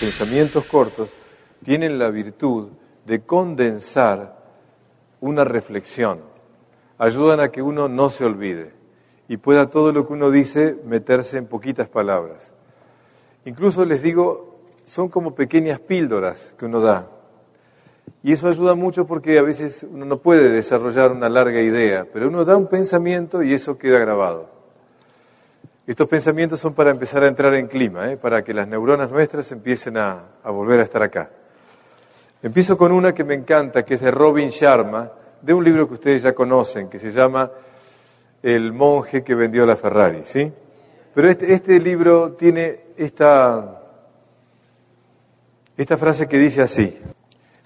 Pensamientos cortos tienen la virtud de condensar una reflexión. Ayudan a que uno no se olvide y pueda todo lo que uno dice meterse en poquitas palabras. Incluso les digo, son como pequeñas píldoras que uno da. Y eso ayuda mucho porque a veces uno no puede desarrollar una larga idea, pero uno da un pensamiento y eso queda grabado. Estos pensamientos son para empezar a entrar en clima, ¿eh? para que las neuronas nuestras empiecen a, a volver a estar acá. Empiezo con una que me encanta, que es de Robin Sharma, de un libro que ustedes ya conocen, que se llama El monje que vendió la Ferrari, ¿sí? Pero este, este libro tiene esta, esta frase que dice así,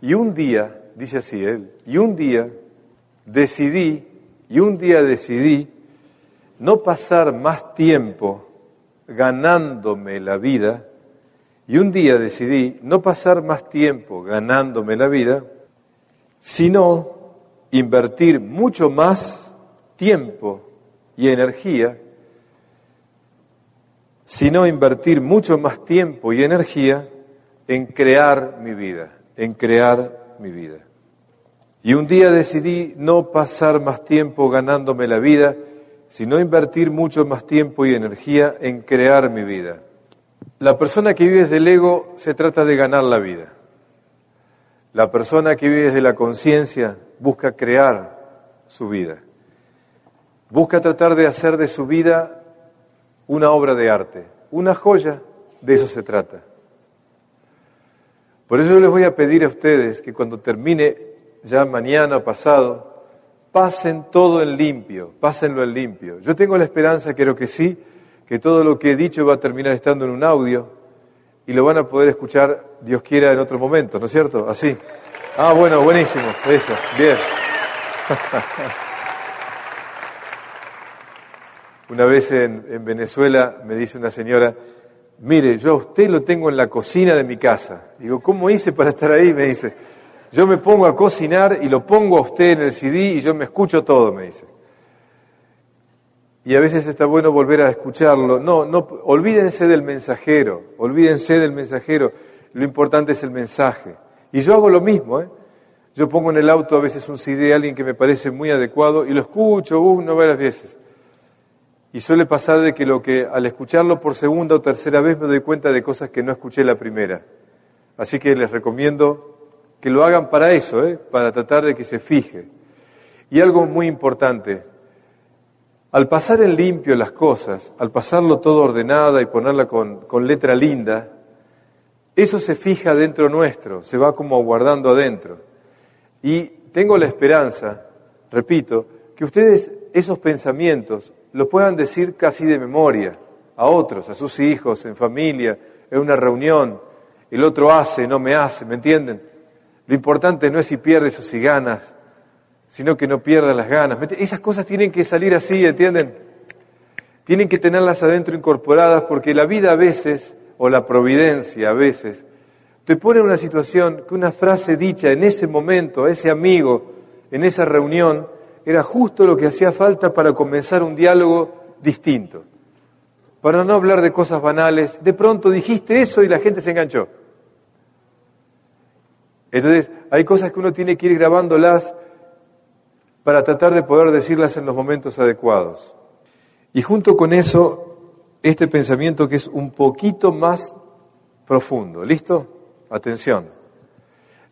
y un día, dice así él, y un día decidí, y un día decidí no pasar más tiempo ganándome la vida, y un día decidí no pasar más tiempo ganándome la vida, sino invertir mucho más tiempo y energía, sino invertir mucho más tiempo y energía en crear mi vida, en crear mi vida. Y un día decidí no pasar más tiempo ganándome la vida, sino invertir mucho más tiempo y energía en crear mi vida. La persona que vive desde el ego se trata de ganar la vida. La persona que vive desde la conciencia busca crear su vida. Busca tratar de hacer de su vida una obra de arte, una joya, de eso se trata. Por eso yo les voy a pedir a ustedes que cuando termine ya mañana pasado, pasen todo en limpio, pásenlo en limpio. Yo tengo la esperanza, creo que sí, que todo lo que he dicho va a terminar estando en un audio y lo van a poder escuchar, Dios quiera, en otro momento, ¿no es cierto? Así. Ah, bueno, buenísimo, eso, bien. Una vez en, en Venezuela me dice una señora, mire, yo a usted lo tengo en la cocina de mi casa. Digo, ¿cómo hice para estar ahí? Me dice, yo me pongo a cocinar y lo pongo a usted en el CD y yo me escucho todo, me dice. Y a veces está bueno volver a escucharlo. No, no, olvídense del mensajero, olvídense del mensajero. Lo importante es el mensaje. Y yo hago lo mismo, ¿eh? Yo pongo en el auto a veces un CD de alguien que me parece muy adecuado y lo escucho una varias veces. Y suele pasar de que lo que al escucharlo por segunda o tercera vez me doy cuenta de cosas que no escuché la primera. Así que les recomiendo que lo hagan para eso, ¿eh? para tratar de que se fije. Y algo muy importante, al pasar en limpio las cosas, al pasarlo todo ordenada y ponerla con, con letra linda, eso se fija dentro nuestro, se va como guardando adentro. Y tengo la esperanza, repito, que ustedes esos pensamientos los puedan decir casi de memoria a otros, a sus hijos, en familia, en una reunión. El otro hace, no me hace, ¿me entienden? Lo importante no es si pierdes o si ganas, sino que no pierdas las ganas. Esas cosas tienen que salir así, ¿entienden? Tienen que tenerlas adentro incorporadas porque la vida a veces, o la providencia a veces, te pone en una situación que una frase dicha en ese momento, a ese amigo, en esa reunión, era justo lo que hacía falta para comenzar un diálogo distinto. Para no hablar de cosas banales, de pronto dijiste eso y la gente se enganchó. Entonces, hay cosas que uno tiene que ir grabándolas para tratar de poder decirlas en los momentos adecuados. Y junto con eso, este pensamiento que es un poquito más profundo. ¿Listo? Atención.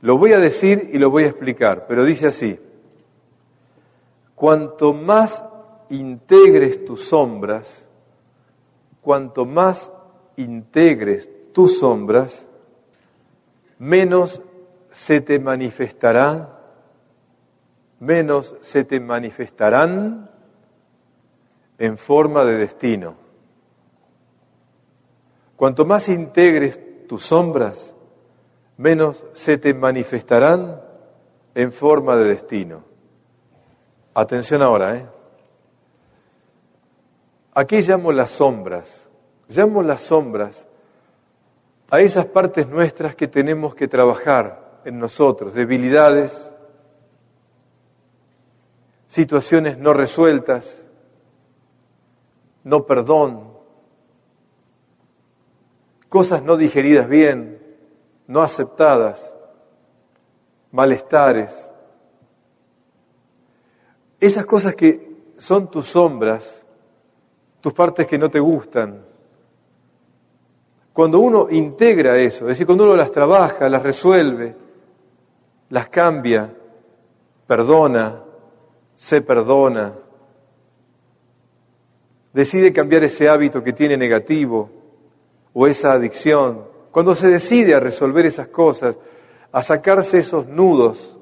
Lo voy a decir y lo voy a explicar, pero dice así. Cuanto más integres tus sombras, cuanto más integres tus sombras, menos se te manifestará, menos se te manifestarán en forma de destino. Cuanto más integres tus sombras, menos se te manifestarán en forma de destino. Atención ahora, ¿eh? Aquí llamo las sombras, llamo las sombras a esas partes nuestras que tenemos que trabajar en nosotros, debilidades, situaciones no resueltas, no perdón, cosas no digeridas bien, no aceptadas, malestares. Esas cosas que son tus sombras, tus partes que no te gustan. Cuando uno integra eso, es decir, cuando uno las trabaja, las resuelve, las cambia, perdona, se perdona, decide cambiar ese hábito que tiene negativo o esa adicción, cuando se decide a resolver esas cosas, a sacarse esos nudos,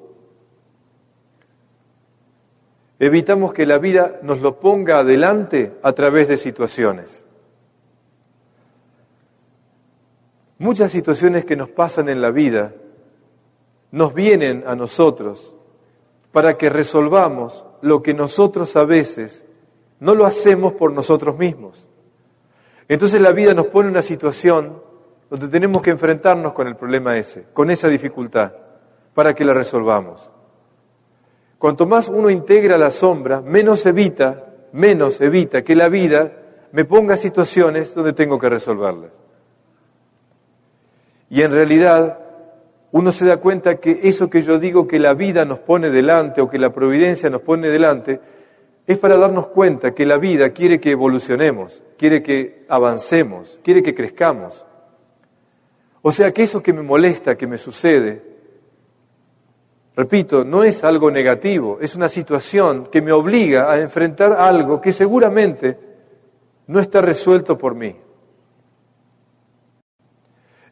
evitamos que la vida nos lo ponga adelante a través de situaciones. Muchas situaciones que nos pasan en la vida nos vienen a nosotros para que resolvamos lo que nosotros a veces no lo hacemos por nosotros mismos. Entonces la vida nos pone una situación donde tenemos que enfrentarnos con el problema ese, con esa dificultad, para que la resolvamos. Cuanto más uno integra la sombra, menos evita, menos evita que la vida me ponga situaciones donde tengo que resolverlas. Y en realidad uno se da cuenta que eso que yo digo que la vida nos pone delante o que la providencia nos pone delante, es para darnos cuenta que la vida quiere que evolucionemos, quiere que avancemos, quiere que crezcamos. O sea que eso que me molesta, que me sucede, repito, no es algo negativo, es una situación que me obliga a enfrentar algo que seguramente no está resuelto por mí.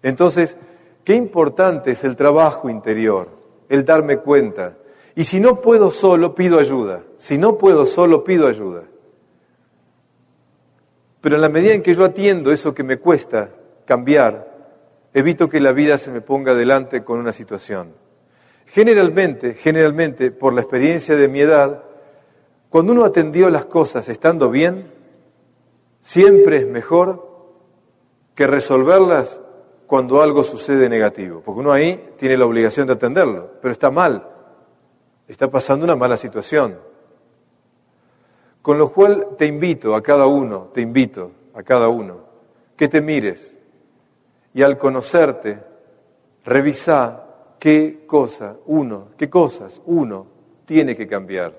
Entonces, qué importante es el trabajo interior, el darme cuenta. Y si no puedo solo, pido ayuda. Si no puedo solo, pido ayuda. Pero en la medida en que yo atiendo eso que me cuesta cambiar, evito que la vida se me ponga delante con una situación. Generalmente, generalmente, por la experiencia de mi edad, cuando uno atendió las cosas estando bien, siempre es mejor que resolverlas cuando algo sucede negativo, porque uno ahí tiene la obligación de atenderlo, pero está mal, está pasando una mala situación. Con lo cual te invito a cada uno, te invito a cada uno, que te mires, y al conocerte, revisa qué cosa uno, qué cosas uno tiene que cambiar.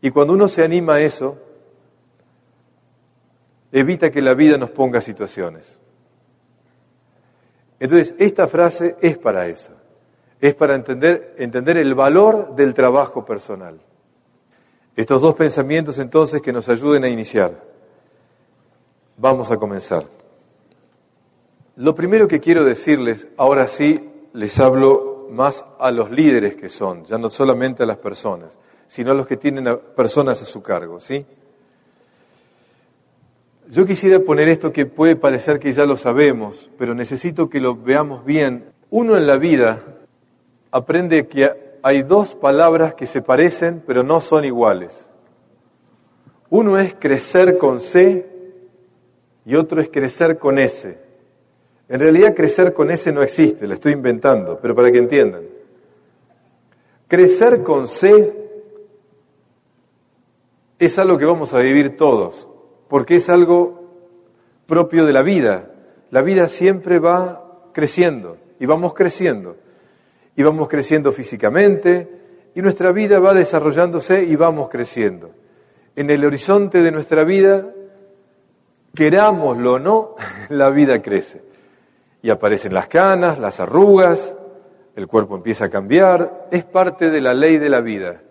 Y cuando uno se anima a eso, evita que la vida nos ponga situaciones. Entonces, esta frase es para eso. Es para entender, entender el valor del trabajo personal. Estos dos pensamientos entonces que nos ayuden a iniciar. Vamos a comenzar. Lo primero que quiero decirles, ahora sí les hablo más a los líderes que son, ya no solamente a las personas, sino a los que tienen personas a su cargo, ¿sí? Yo quisiera poner esto que puede parecer que ya lo sabemos, pero necesito que lo veamos bien. Uno en la vida aprende que hay dos palabras que se parecen, pero no son iguales. Uno es crecer con C y otro es crecer con S. En realidad crecer con ese no existe, lo estoy inventando, pero para que entiendan. Crecer con C es algo que vamos a vivir todos, porque es algo propio de la vida. La vida siempre va creciendo y vamos creciendo. Y vamos creciendo físicamente y nuestra vida va desarrollándose y vamos creciendo. En el horizonte de nuestra vida, querámoslo o no, la vida crece y aparecen las canas, las arrugas, el cuerpo empieza a cambiar, es parte de la ley de la vida.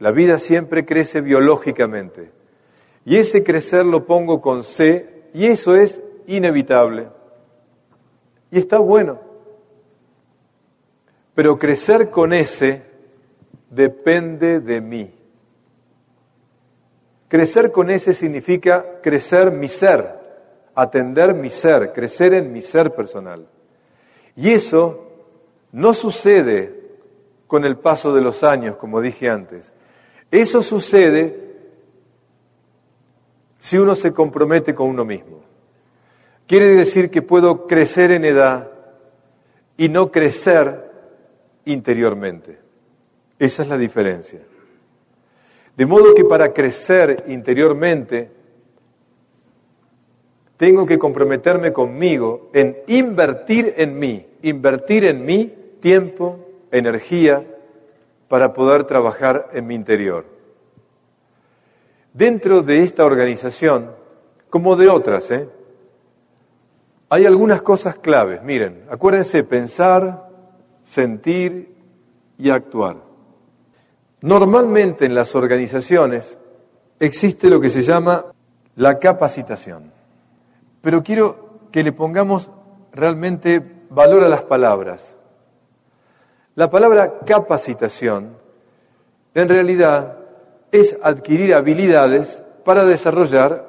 La vida siempre crece biológicamente. Y ese crecer lo pongo con C y eso es inevitable. Y está bueno. Pero crecer con ese depende de mí. Crecer con ese significa crecer mi ser, atender mi ser, crecer en mi ser personal. Y eso no sucede con el paso de los años, como dije antes. Eso sucede si uno se compromete con uno mismo. Quiere decir que puedo crecer en edad y no crecer interiormente. Esa es la diferencia. De modo que para crecer interiormente, tengo que comprometerme conmigo en invertir en mí, invertir en mí tiempo, energía, para poder trabajar en mi interior. Dentro de esta organización, como de otras, ¿eh? hay algunas cosas claves. Miren, acuérdense, pensar, sentir y actuar. Normalmente en las organizaciones existe lo que se llama la capacitación. Pero quiero que le pongamos realmente valor a las palabras. La palabra capacitación en realidad es adquirir habilidades para desarrollar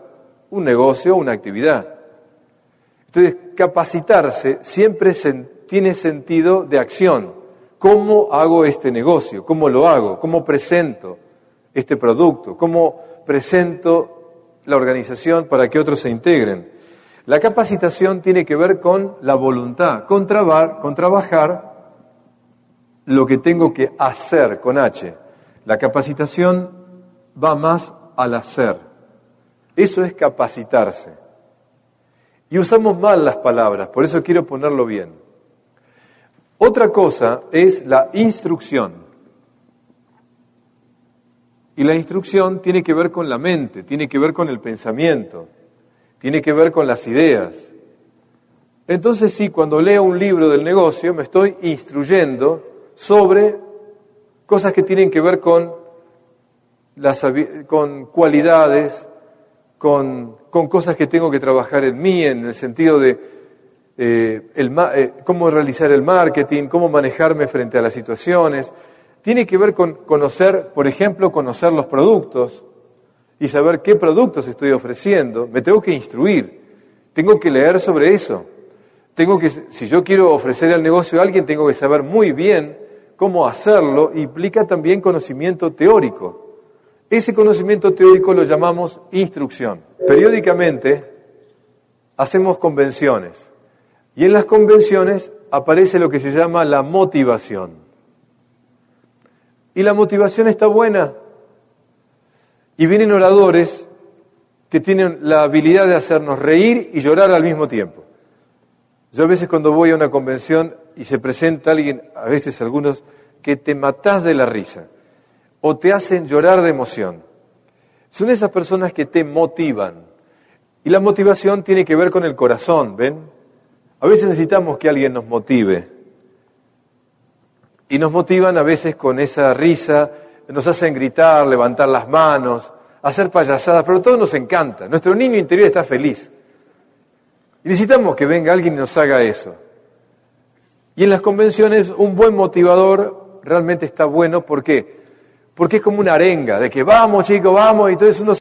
un negocio o una actividad. Entonces, capacitarse siempre tiene sentido de acción. ¿Cómo hago este negocio? ¿Cómo lo hago? ¿Cómo presento este producto? ¿Cómo presento la organización para que otros se integren? La capacitación tiene que ver con la voluntad, con, con trabajar lo que tengo que hacer con H. La capacitación va más al hacer. Eso es capacitarse. Y usamos mal las palabras, por eso quiero ponerlo bien. Otra cosa es la instrucción. Y la instrucción tiene que ver con la mente, tiene que ver con el pensamiento tiene que ver con las ideas. Entonces sí, cuando leo un libro del negocio me estoy instruyendo sobre cosas que tienen que ver con, las, con cualidades, con, cosas que tengo que trabajar en mí, en el sentido de eh, eh, cómo realizar el marketing, cómo manejarme frente a las situaciones. Tiene que ver con conocer, por ejemplo, conocer los productos, y saber qué productos estoy ofreciendo, me tengo que instruir, tengo que leer sobre eso. Tengo que, si yo quiero ofrecer el negocio a alguien, tengo que saber muy bien cómo hacerlo, implica también conocimiento teórico. Ese conocimiento teórico lo llamamos instrucción. Periódicamente hacemos convenciones y en las convenciones aparece lo que se llama la motivación. Y la motivación está buena, y vienen oradores que tienen la habilidad de hacernos reír y llorar al mismo tiempo. Yo a veces cuando voy a una convención y se presenta alguien, a veces algunos, que te matás de la risa o te hacen llorar de emoción. Son esas personas que te motivan. Y la motivación tiene que ver con el corazón, ¿ven? A veces necesitamos que alguien nos motive. Y nos motivan a veces con esa risa, nos hacen gritar, levantar las manos, hacer payasadas, pero todo nos encanta. Nuestro niño interior está feliz. Y necesitamos que venga alguien y nos haga eso. Y en las convenciones un buen motivador realmente está bueno. ¿Por qué? Porque es como una arenga de que vamos chicos, vamos. Y entonces uno...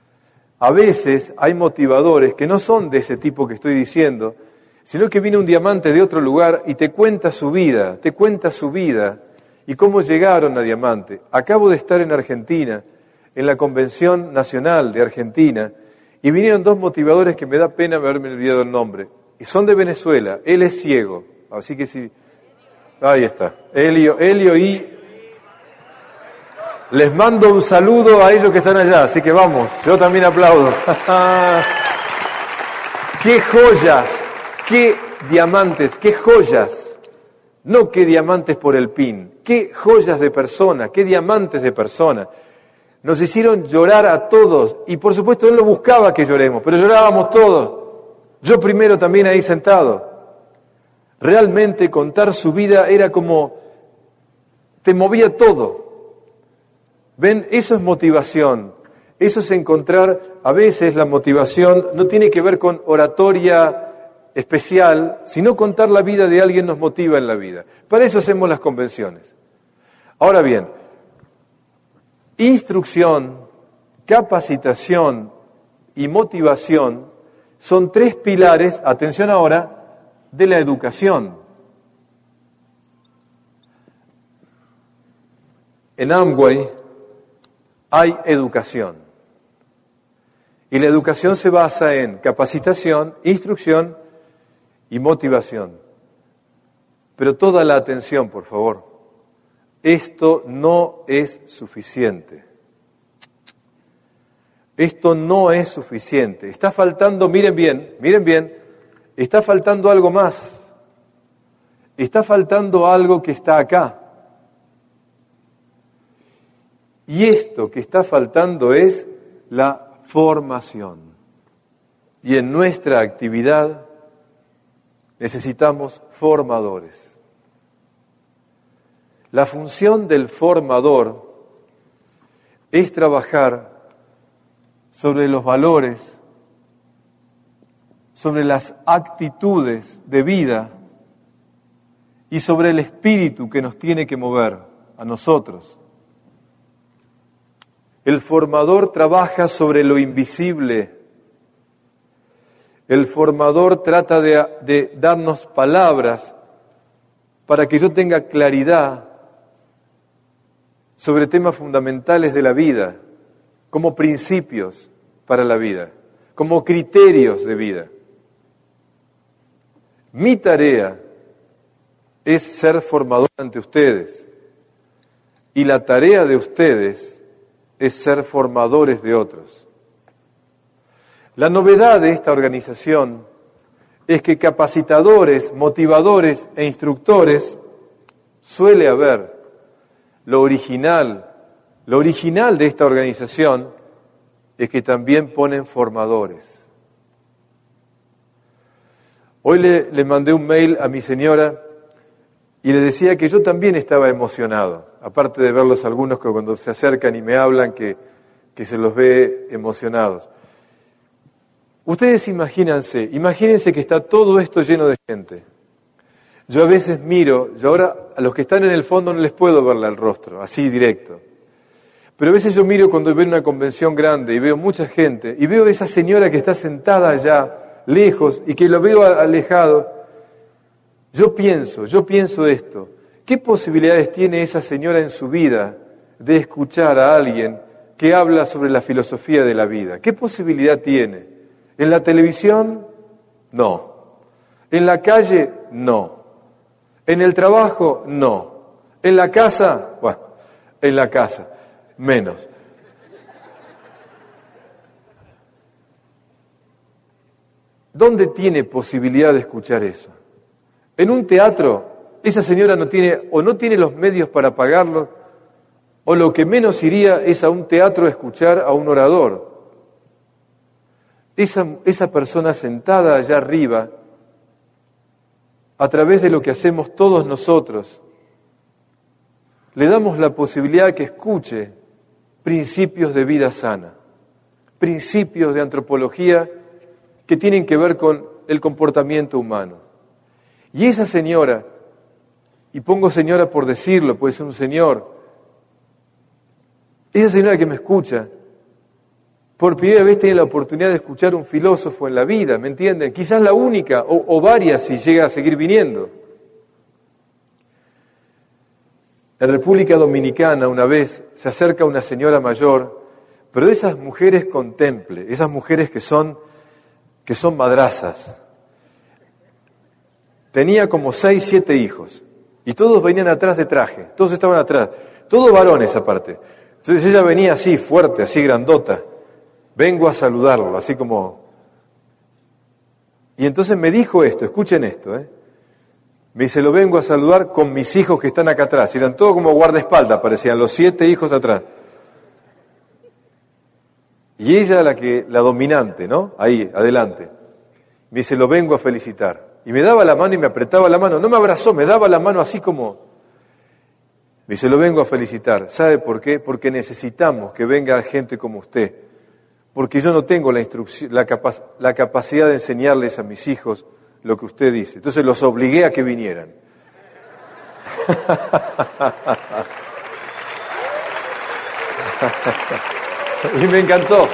A veces hay motivadores que no son de ese tipo que estoy diciendo, sino que viene un diamante de otro lugar y te cuenta su vida, te cuenta su vida y cómo llegaron a Diamante. Acabo de estar en Argentina, en la Convención Nacional de Argentina, y vinieron dos motivadores que me da pena haberme olvidado el nombre. Y son de Venezuela. Él es ciego. Así que sí. Ahí está. Elio, Elio y. Les mando un saludo a ellos que están allá. Así que vamos. Yo también aplaudo. ¡Qué joyas! ¡Qué diamantes! ¡Qué joyas! No qué diamantes por el pin qué joyas de persona, qué diamantes de persona. Nos hicieron llorar a todos y por supuesto él no buscaba que lloremos, pero llorábamos todos. Yo primero también ahí sentado. Realmente contar su vida era como te movía todo. Ven, eso es motivación. Eso es encontrar, a veces la motivación no tiene que ver con oratoria especial, sino contar la vida de alguien nos motiva en la vida. Para eso hacemos las convenciones. Ahora bien, instrucción, capacitación y motivación son tres pilares, atención ahora, de la educación. En Amway hay educación. Y la educación se basa en capacitación, instrucción y motivación. Pero toda la atención, por favor. Esto no es suficiente. Esto no es suficiente. Está faltando, miren bien, miren bien, está faltando algo más. Está faltando algo que está acá. Y esto que está faltando es la formación. Y en nuestra actividad necesitamos formadores. La función del formador es trabajar sobre los valores, sobre las actitudes de vida y sobre el espíritu que nos tiene que mover a nosotros. El formador trabaja sobre lo invisible. El formador trata de, darnos palabras para que yo tenga claridad sobre temas fundamentales de la vida, como principios para la vida, como criterios de vida. Mi tarea es ser formador ante ustedes y la tarea de ustedes es ser formadores de otros. La novedad de esta organización es que capacitadores, motivadores e instructores suele haber. Lo original, lo original de esta organización es que también ponen formadores. Hoy le, le mandé un mail a mi señora y le decía que yo también estaba emocionado, aparte de verlos algunos que cuando se acercan y me hablan que, que se los ve emocionados. Ustedes imagínense, imagínense que está todo esto lleno de gente. Yo a veces miro, yo ahora a los que están en el fondo no les puedo verle el rostro, así directo. Pero a veces yo miro cuando veo una convención grande y veo mucha gente y veo a esa señora que está sentada allá, lejos, y que lo veo alejado, yo pienso, yo pienso esto. ¿Qué posibilidades tiene esa señora en su vida de escuchar a alguien que habla sobre la filosofía de la vida? ¿Qué posibilidad tiene? ¿En la televisión? No. ¿En la calle? No. ¿En el trabajo? No. ¿En la casa? Bueno, en la casa, menos. ¿Dónde tiene posibilidad de escuchar eso? En un teatro, esa señora no tiene o no tiene los medios para pagarlo, o lo que menos iría es a un teatro a escuchar a un orador. Esa, esa persona sentada allá arriba, a través de lo que hacemos todos nosotros, le damos la posibilidad que escuche principios de vida sana, principios de antropología que tienen que ver con el comportamiento humano. Y esa señora, y pongo señora por decirlo, puede ser un señor, esa señora que me escucha, por primera vez tiene la oportunidad de escuchar un filósofo en la vida, ¿me entienden? Quizás la única, o, o varias si llega a seguir viniendo. En República Dominicana una vez se acerca una señora mayor, pero esas mujeres contemple, esas mujeres que son, que son madrazas, tenía como seis, siete hijos. Y todos venían atrás de traje, todos estaban atrás, todos varones aparte. Entonces ella venía así, fuerte, así grandota. Vengo a saludarlo, así como... Y entonces me dijo esto, escuchen esto, ¿eh? Me dice, lo vengo a saludar con mis hijos que están acá atrás. eran todos como guardaespaldas, parecían los siete hijos atrás. Y ella la que, la dominante, ¿no? Ahí, adelante. Me dice, lo vengo a felicitar. Y me daba la mano y me apretaba la mano. No me abrazó, me daba la mano así como... Me dice, lo vengo a felicitar. ¿Sabe por qué? Porque necesitamos que venga gente como usted. Porque yo no tengo la, instrucción, la, la capacidad de enseñarles a mis hijos lo que usted dice. Entonces los obligué a que vinieran. y me encantó.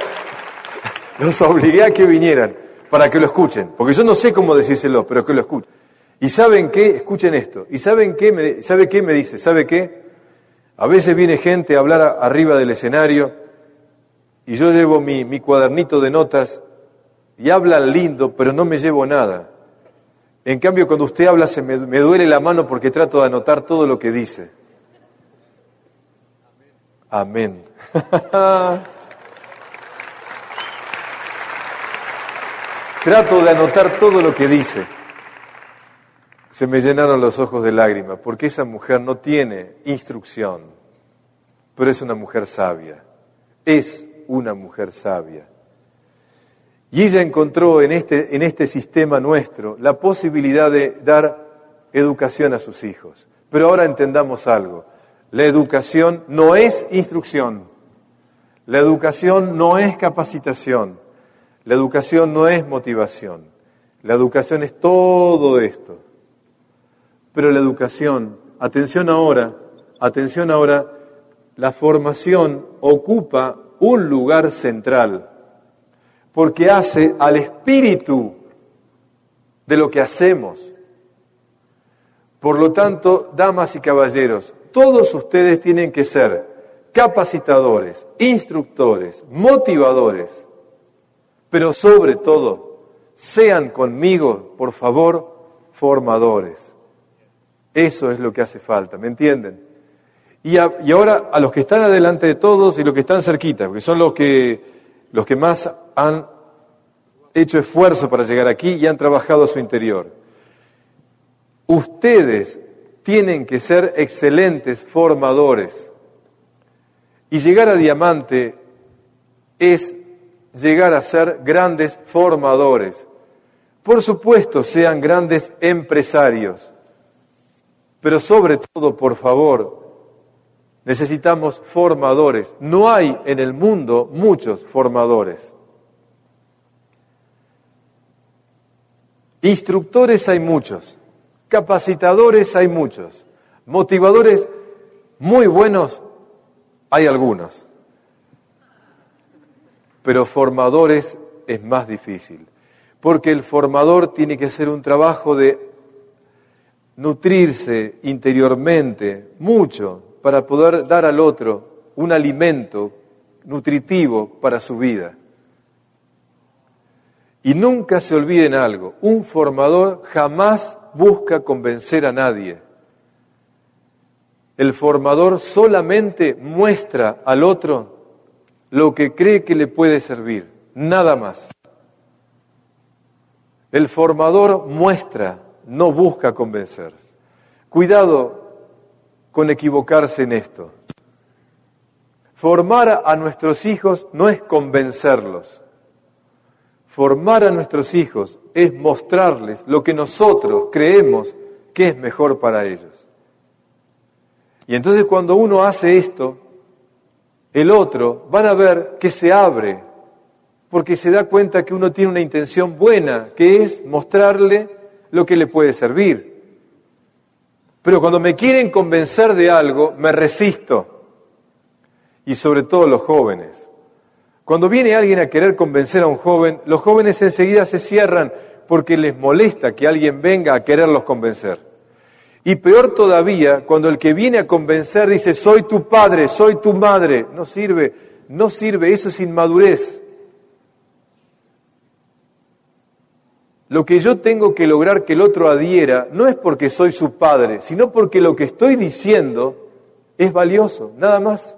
Los obligué a que vinieran. Para que lo escuchen, porque yo no sé cómo decírselo, pero que lo escuchen. ¿Y saben qué? Escuchen esto. ¿Y saben qué? Me, ¿Sabe qué me dice? ¿Sabe qué? A veces viene gente a hablar arriba del escenario y yo llevo mi, mi cuadernito de notas y hablan lindo, pero no me llevo nada. En cambio, cuando usted habla se me, me duele la mano porque trato de anotar todo lo que dice. Amén. Trato de anotar todo lo que dice. Se me llenaron los ojos de lágrimas, porque esa mujer no tiene instrucción, pero es una mujer sabia. Es una mujer sabia. Y ella encontró en este, en este sistema nuestro la posibilidad de dar educación a sus hijos. Pero ahora entendamos algo. La educación no es instrucción. La educación no es capacitación. La educación no es motivación. La educación es todo esto. Pero la educación, atención ahora, atención ahora, la formación ocupa un lugar central, porque hace al espíritu de lo que hacemos. Por lo tanto, damas y caballeros, todos ustedes tienen que ser capacitadores, instructores, motivadores pero sobre todo, sean conmigo, por favor, formadores. Eso es lo que hace falta, ¿me entienden? Y, ahora a los que están adelante de todos y los que están cerquita, porque son los que, los que más han hecho esfuerzo para llegar aquí y han trabajado a su interior. Ustedes tienen que ser excelentes formadores. Y llegar a diamante es llegar a ser grandes formadores. Por supuesto, sean grandes empresarios, pero sobre todo, por favor, necesitamos formadores. No hay en el mundo muchos formadores. Instructores hay muchos, capacitadores hay muchos, motivadores muy buenos hay algunos pero formadores es más difícil, porque el formador tiene que hacer un trabajo de nutrirse interiormente mucho para poder dar al otro un alimento nutritivo para su vida. Y nunca se olviden algo, un formador jamás busca convencer a nadie. El formador solamente muestra al otro lo que cree que le puede servir, nada más. El formador muestra, no busca convencer. Cuidado con equivocarse en esto. Formar a nuestros hijos no es convencerlos. Formar a nuestros hijos es mostrarles lo que nosotros creemos que es mejor para ellos. Y entonces cuando uno hace esto, el otro, van a ver que se abre, porque se da cuenta que uno tiene una intención buena, que es mostrarle lo que le puede servir. Pero cuando me quieren convencer de algo, me resisto. Y sobre todo los jóvenes. Cuando viene alguien a querer convencer a un joven, los jóvenes enseguida se cierran porque les molesta que alguien venga a quererlos convencer. Y peor todavía, cuando el que viene a convencer dice, soy tu padre, soy tu madre, no sirve, no sirve, eso es inmadurez. Lo que yo tengo que lograr que el otro adhiera no es porque soy su padre, sino porque lo que estoy diciendo es valioso, nada más.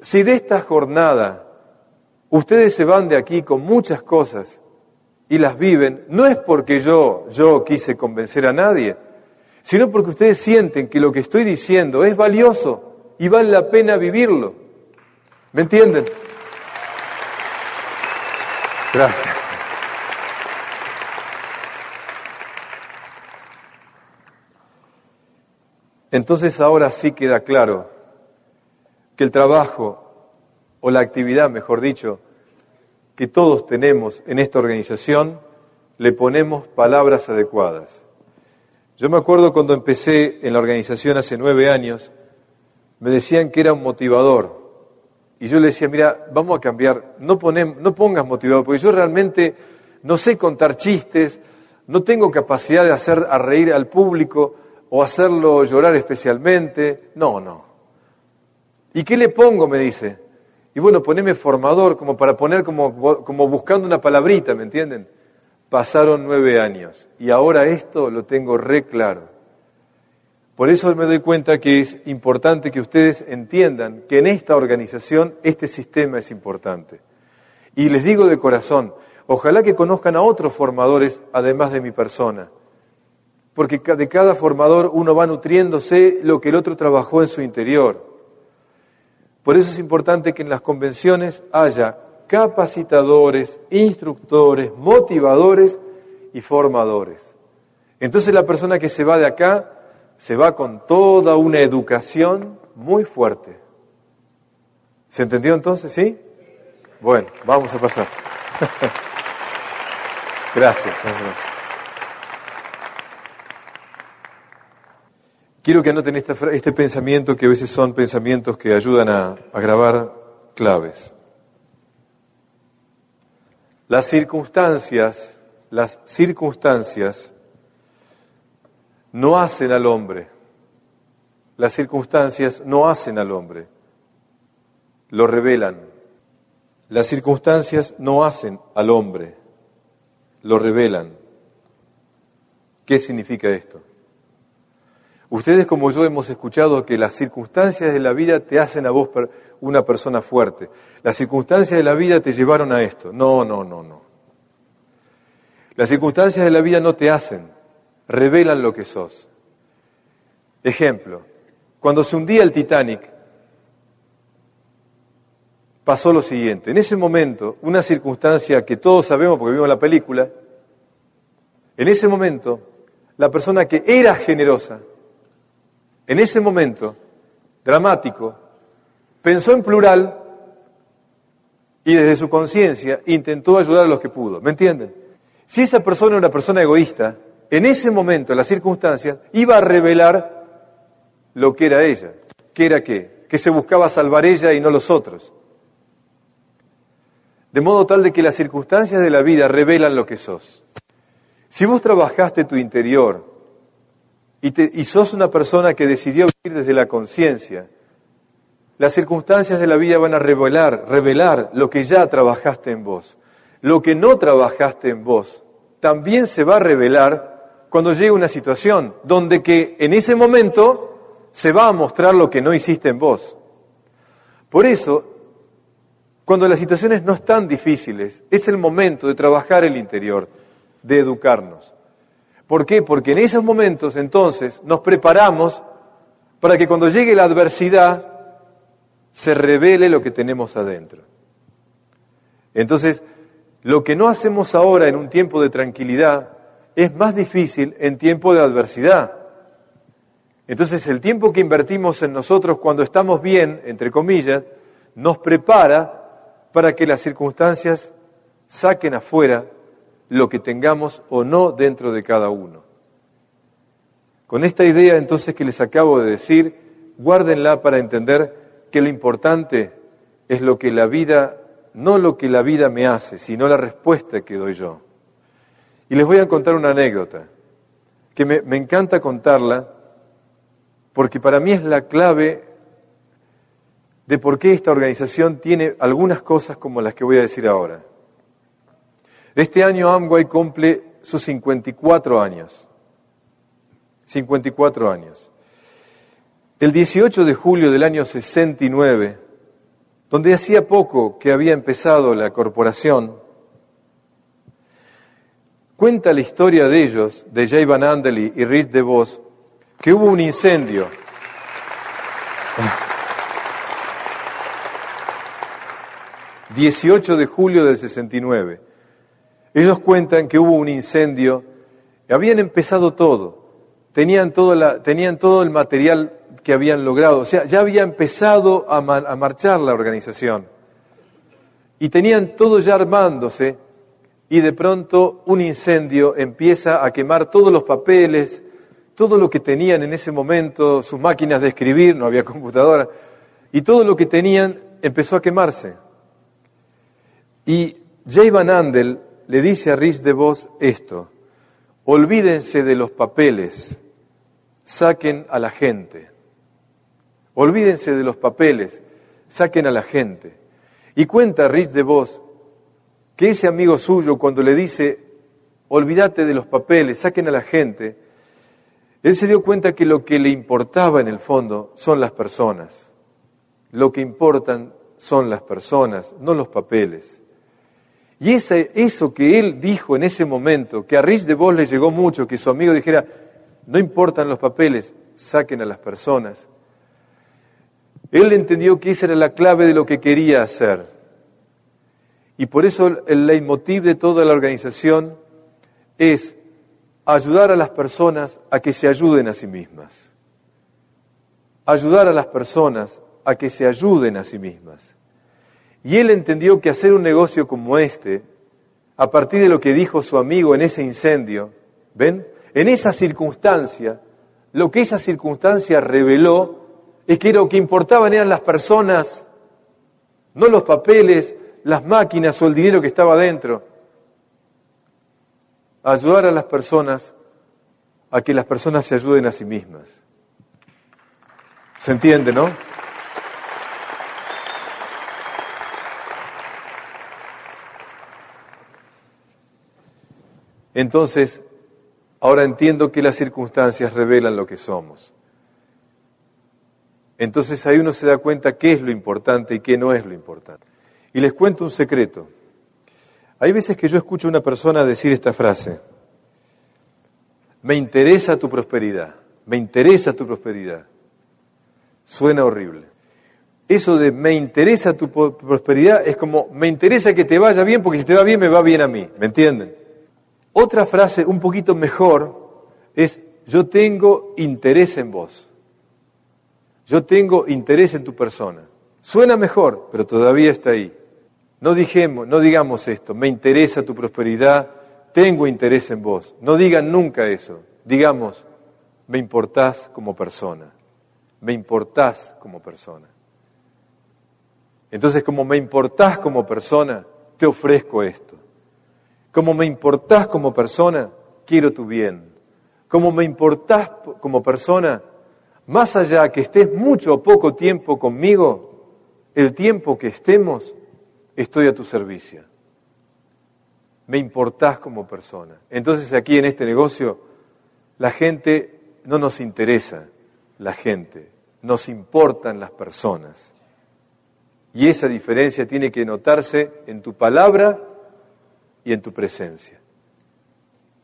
Si de esta jornada ustedes se van de aquí con muchas cosas y las viven, no es porque yo, yo quise convencer a nadie, sino porque ustedes sienten que lo que estoy diciendo es valioso y vale la pena vivirlo. ¿Me entienden? Gracias. Entonces ahora sí queda claro que el trabajo, o la actividad, mejor dicho, que todos tenemos en esta organización, le ponemos palabras adecuadas. Yo me acuerdo cuando empecé en la organización hace nueve años, me decían que era un motivador. Y yo le decía, mira, vamos a cambiar, no, no pongas motivado, porque yo realmente no sé contar chistes, no tengo capacidad de hacer a reír al público o hacerlo llorar especialmente. No, no. ¿Y qué le pongo? me dice. Y bueno, poneme formador, como para poner como, como buscando una palabrita, ¿me entienden? Pasaron nueve años y ahora esto lo tengo re claro. Por eso me doy cuenta que es importante que ustedes entiendan que en esta organización este sistema es importante. Y les digo de corazón, ojalá que conozcan a otros formadores además de mi persona, porque de cada formador uno va nutriéndose lo que el otro trabajó en su interior. Por eso es importante que en las convenciones haya capacitadores, instructores, motivadores y formadores. Entonces la persona que se va de acá se va con toda una educación muy fuerte. ¿Se entendió entonces? ¿Sí? Bueno, vamos a pasar. Gracias. Quiero que anoten este pensamiento que a veces son pensamientos que ayudan a, grabar claves. Las circunstancias, las circunstancias no hacen al hombre. Las circunstancias no hacen al hombre, lo revelan. Las circunstancias no hacen al hombre, lo revelan. ¿Qué significa esto? Ustedes como yo hemos escuchado que las circunstancias de la vida te hacen a vos una persona fuerte. Las circunstancias de la vida te llevaron a esto. No, no, no, no. Las circunstancias de la vida no te hacen revelan lo que sos. Ejemplo, cuando se hundía el Titanic, pasó lo siguiente. En ese momento, una circunstancia que todos sabemos porque vimos la película, en ese momento, la persona que era generosa, en ese momento dramático, pensó en plural y desde su conciencia intentó ayudar a los que pudo. ¿Me entienden? Si esa persona era una persona egoísta, en ese momento, las circunstancias, iba a revelar lo que era ella. ¿Qué era qué? Que se buscaba salvar ella y no los otros. De modo tal de que las circunstancias de la vida revelan lo que sos. Si vos trabajaste tu interior y, sos una persona que decidió vivir desde la conciencia, las circunstancias de la vida van a revelar, revelar lo que ya trabajaste en vos. Lo que no trabajaste en vos también se va a revelar cuando llegue una situación donde que en ese momento se va a mostrar lo que no hiciste en vos. Por eso, cuando las situaciones no están difíciles, es el momento de trabajar el interior, de educarnos. ¿Por qué? Porque en esos momentos entonces nos preparamos para que cuando llegue la adversidad se revele lo que tenemos adentro. Entonces, lo que no hacemos ahora en un tiempo de tranquilidad, es más difícil en tiempo de adversidad. Entonces el tiempo que invertimos en nosotros cuando estamos bien, entre comillas, nos prepara para que las circunstancias saquen afuera lo que tengamos o no dentro de cada uno. Con esta idea entonces que les acabo de decir, guárdenla para entender que lo importante es lo que la vida, no lo que la vida me hace, sino la respuesta que doy yo. Y les voy a contar una anécdota, que me, encanta contarla, porque para mí es la clave de por qué esta organización tiene algunas cosas como las que voy a decir ahora. Este año Amway cumple sus 54 años. 54 años. El 18 de julio del año 69, donde hacía poco que había empezado la corporación, Cuenta la historia de ellos, de Jay Van Andel y Rich DeVos, que hubo un incendio. ...18 de julio del 69. Ellos cuentan que hubo un incendio, habían empezado todo, tenían todo, tenían todo el material que habían logrado, o sea, ya había empezado a, a marchar la organización. Y tenían todo ya armándose, y de pronto un incendio empieza a quemar todos los papeles, todo lo que tenían en ese momento, sus máquinas de escribir, no había computadora, y todo lo que tenían empezó a quemarse. Y Jay Van Andel le dice a Rich DeVos esto, olvídense de los papeles, saquen a la gente. Olvídense de los papeles, saquen a la gente. Y cuenta Rich DeVos que ese amigo suyo cuando le dice, olvídate de los papeles, saquen a la gente, él se dio cuenta que lo que le importaba en el fondo son las personas. Lo que importan son las personas, no los papeles. Y eso que él dijo en ese momento, que a Rich de Vos le llegó mucho, que su amigo dijera, no importan los papeles, saquen a las personas. Él entendió que esa era la clave de lo que quería hacer. Y por eso el leitmotiv de toda la organización es ayudar a las personas a que se ayuden a sí mismas. Ayudar a las personas a que se ayuden a sí mismas. Y él entendió que hacer un negocio como este, a partir de lo que dijo su amigo en ese incendio, ¿ven? En esa circunstancia, lo que esa circunstancia reveló es que lo que importaban eran las personas, no los papeles, las máquinas o el dinero que estaba dentro. Ayudar a las personas a que las personas se ayuden a sí mismas. ¿Se entiende, no? Entonces, ahora entiendo que las circunstancias revelan lo que somos. Entonces ahí uno se da cuenta qué es lo importante y qué no es lo importante. Y les cuento un secreto. Hay veces que yo escucho a una persona decir esta frase, me interesa tu prosperidad, me interesa tu prosperidad. Suena horrible. Eso de me interesa tu prosperidad es como me interesa que te vaya bien porque si te va bien me va bien a mí, ¿me entienden? Otra frase un poquito mejor es, yo tengo interés en vos. Yo tengo interés en tu persona. Suena mejor, pero todavía está ahí. No, dijemos, no digamos esto, me interesa tu prosperidad, tengo interés en vos. No digan nunca eso. Digamos, me importás como persona. Me importás como persona. Entonces, como me importás como persona, te ofrezco esto. Como me importás como persona, quiero tu bien. Como me importás como persona, más allá que estés mucho o poco tiempo conmigo, el tiempo que estemos, estoy a tu servicio. Me importás como persona. Entonces aquí en este negocio, la gente no nos interesa, la gente, nos importan las personas. Y esa diferencia tiene que notarse en tu palabra y en tu presencia.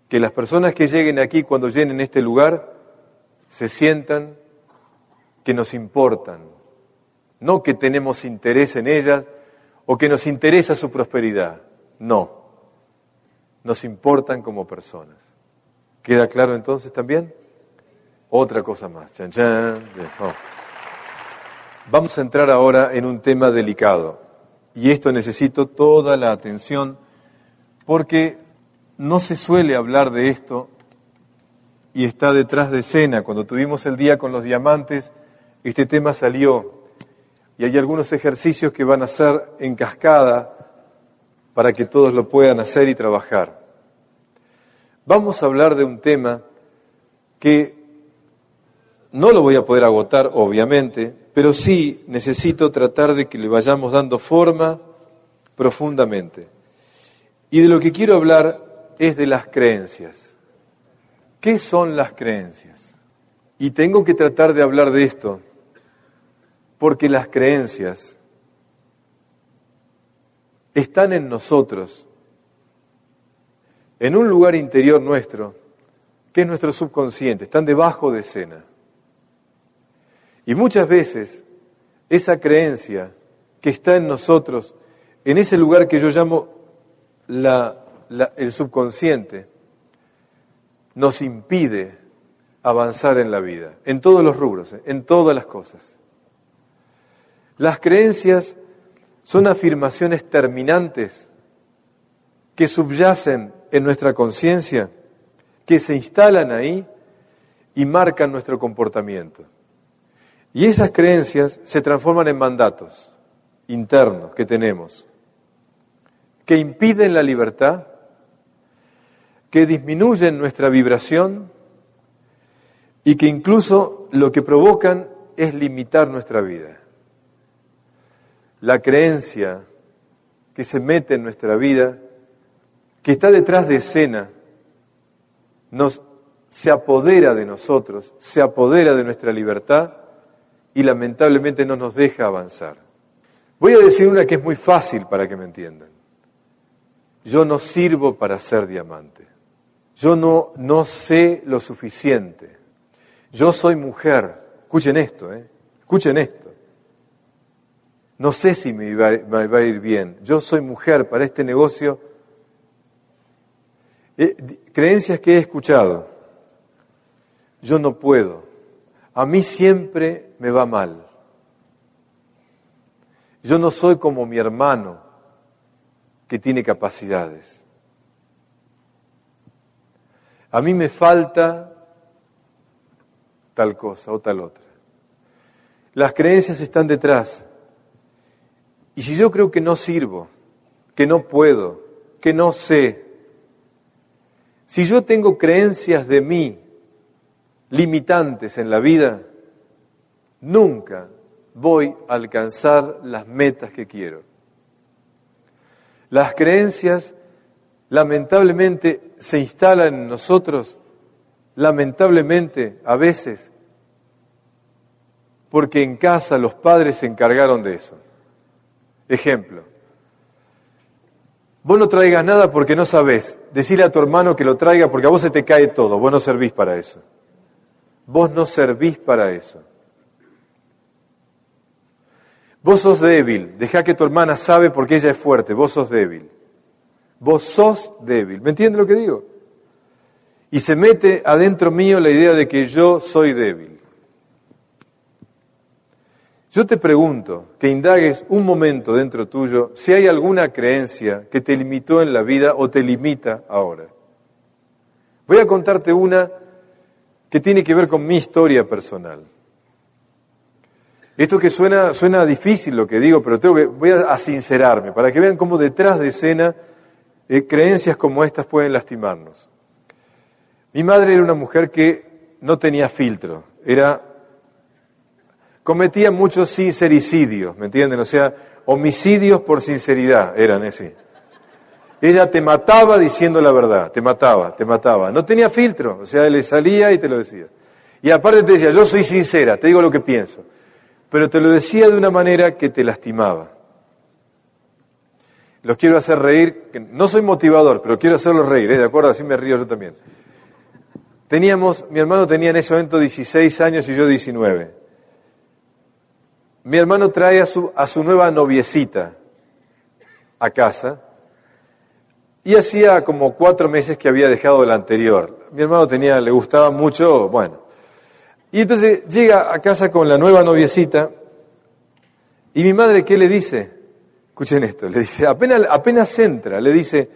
Que las personas que lleguen aquí cuando llenen este lugar se sientan que nos importan, no que tenemos interés en ellas o que nos interesa su prosperidad, no, nos importan como personas. ¿Queda claro entonces también? Otra cosa más. Vamos a entrar ahora en un tema delicado y esto necesito toda la atención porque no se suele hablar de esto y está detrás de escena. Cuando tuvimos el día con los diamantes, este tema salió y hay algunos ejercicios que van a ser en cascada para que todos lo puedan hacer y trabajar. Vamos a hablar de un tema que no lo voy a poder agotar, obviamente, pero sí necesito tratar de que le vayamos dando forma profundamente. Y de lo que quiero hablar es de las creencias. ¿Qué son las creencias? Y tengo que tratar de hablar de esto, porque las creencias están en nosotros, en un lugar interior nuestro, que es nuestro subconsciente, están debajo de escena. Y muchas veces esa creencia que está en nosotros, en ese lugar que yo llamo el subconsciente nos impide avanzar en la vida, en todos los rubros, ¿eh? en todas las cosas. Las creencias son afirmaciones terminantes que subyacen en nuestra conciencia, que se instalan ahí y marcan nuestro comportamiento. Y esas creencias se transforman en mandatos. internos que tenemos que impiden la libertad, que disminuyen nuestra vibración y que incluso lo que provocan es limitar nuestra vida. La creencia que se mete en nuestra vida, que está detrás de escena, nos se apodera de nosotros, se apodera de nuestra libertad y lamentablemente no nos deja avanzar. Voy a decir una que es muy fácil para que me entiendan. Yo no sirvo para ser diamante. Yo no, no sé lo suficiente. Yo soy mujer. Escuchen esto, ¿eh? Escuchen esto. No sé si me va, a ir bien. Yo soy mujer para este negocio. Eh, creencias que he escuchado yo no puedo, a mí siempre me va mal. Yo no soy como mi hermano que tiene capacidades. A mí me falta tal cosa o tal otra. Las creencias están detrás. Y si yo creo que no sirvo, que no puedo, que no sé, si yo tengo creencias de mí limitantes en la vida, nunca voy a alcanzar las metas que quiero. Las creencias lamentablemente se instalan en nosotros, lamentablemente a veces, porque en casa los padres se encargaron de eso. Ejemplo, vos no traigas nada porque no sabés, decirle a tu hermano que lo traiga porque a vos se te cae todo, vos no servís para eso. Vos no servís para eso. Vos sos débil, deja que tu hermana sabe porque ella es fuerte, vos sos débil. Vos sos débil. ¿Me entiendes lo que digo? Y se mete adentro mío la idea de que yo soy débil. Yo te pregunto que indagues un momento dentro tuyo si hay alguna creencia que te limitó en la vida o te limita ahora. Voy a contarte una que tiene que ver con mi historia personal. Esto que suena, suena difícil lo que digo, pero tengo que, voy a, sincerarme para que vean cómo detrás de escena eh, creencias como estas pueden lastimarnos. Mi madre era una mujer que no tenía filtro, era cometía muchos sincericidios, ¿me entienden? O sea, homicidios por sinceridad eran así. Ella te mataba diciendo la verdad, te mataba, te mataba. No tenía filtro, o sea, le salía y te lo decía. Y aparte te decía, yo soy sincera, te digo lo que pienso. Pero te lo decía de una manera que te lastimaba. Los quiero hacer reír, no soy motivador, pero quiero hacerlos reír, ¿eh? ¿de acuerdo? Así me río yo también. Teníamos, mi hermano tenía en ese momento 16 años y yo 19. Mi hermano trae a su, a su nueva noviecita a casa y hacía como cuatro meses que había dejado el anterior. Mi hermano tenía, le gustaba mucho, bueno. Y entonces llega a casa con la nueva noviecita y mi madre, ¿qué le dice? Escuchen esto, le dice, apenas, apenas entra, le dice,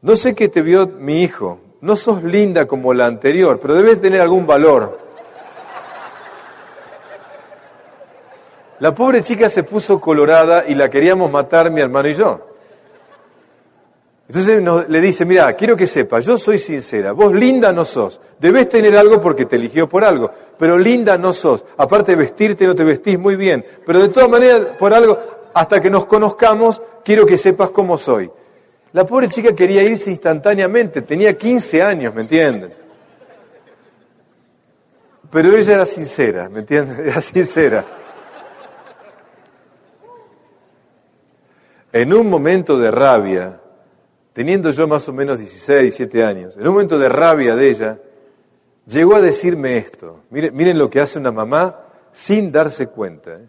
no sé qué te vio mi hijo, no sos linda como la anterior, pero debes tener algún valor. La pobre chica se puso colorada y la queríamos matar mi hermano y yo. Entonces le dice, mira, quiero que sepas, yo soy sincera, vos linda no sos, debes tener algo porque te eligió por algo, pero linda no sos, aparte vestirte no te vestís muy bien, pero de todas maneras, por algo, hasta que nos conozcamos, quiero que sepas cómo soy. La pobre chica quería irse instantáneamente, tenía 15 años, ¿me entienden? Pero ella era sincera, ¿me entienden? Era sincera. En un momento de rabia, teniendo yo más o menos 16, 17 años, en un momento de rabia de ella, llegó a decirme esto. Miren, lo que hace una mamá sin darse cuenta. ¿eh?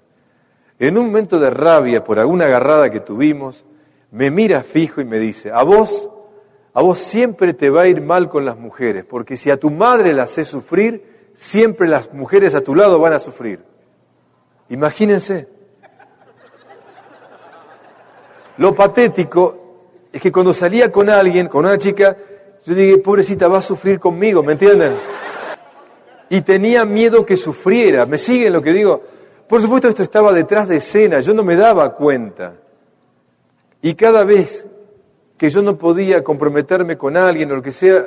En un momento de rabia por alguna agarrada que tuvimos, me mira fijo y me dice, a vos, a vos siempre te va a ir mal con las mujeres, porque si a tu madre la haces sufrir, siempre las mujeres a tu lado van a sufrir. Imagínense. Lo patético es que cuando salía con alguien, con una chica, yo dije, pobrecita, va a sufrir conmigo, ¿me entienden? Y tenía miedo que sufriera, ¿me siguen lo que digo? Por supuesto esto estaba detrás de escena, yo no me daba cuenta. Y cada vez que yo no podía comprometerme con alguien o lo que sea,